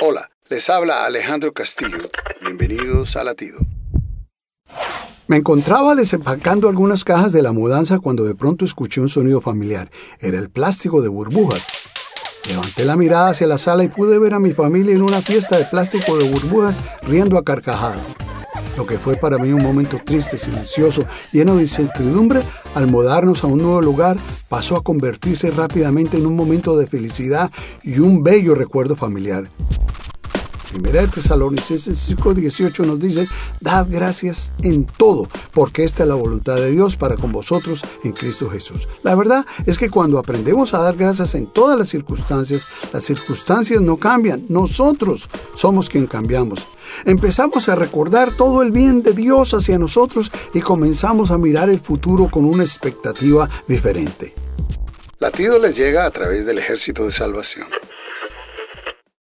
Hola, les habla Alejandro Castillo. Bienvenidos a Latido. Me encontraba desempacando algunas cajas de la mudanza cuando de pronto escuché un sonido familiar. Era el plástico de burbujas. Levanté la mirada hacia la sala y pude ver a mi familia en una fiesta de plástico de burbujas riendo a carcajadas. Lo que fue para mí un momento triste, silencioso, lleno de incertidumbre, al mudarnos a un nuevo lugar, pasó a convertirse rápidamente en un momento de felicidad y un bello recuerdo familiar. Primera de Tesalonicenses 5:18 nos dice, dad gracias en todo, porque esta es la voluntad de Dios para con vosotros en Cristo Jesús. La verdad es que cuando aprendemos a dar gracias en todas las circunstancias, las circunstancias no cambian, nosotros somos quien cambiamos. Empezamos a recordar todo el bien de Dios hacia nosotros y comenzamos a mirar el futuro con una expectativa diferente. Latido les llega a través del ejército de salvación.